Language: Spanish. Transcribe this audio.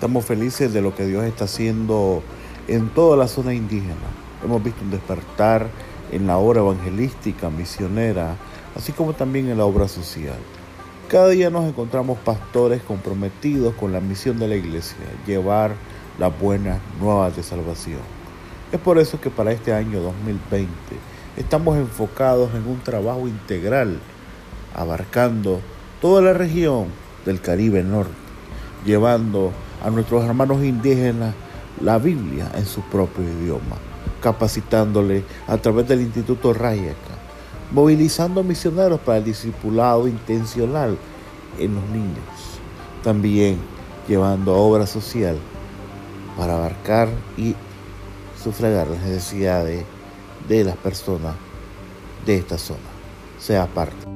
Estamos felices de lo que Dios está haciendo en toda la zona indígena. Hemos visto un despertar en la obra evangelística, misionera, así como también en la obra social. Cada día nos encontramos pastores comprometidos con la misión de la iglesia, llevar las buenas nuevas de salvación. Es por eso que para este año 2020 estamos enfocados en un trabajo integral, abarcando toda la región del Caribe Norte, llevando a nuestros hermanos indígenas la Biblia en su propio idioma, capacitándole a través del Instituto Rayaka, movilizando misioneros para el discipulado intencional en los niños, también llevando obra social para abarcar y sufragar las necesidades de las personas de esta zona. Sea parte.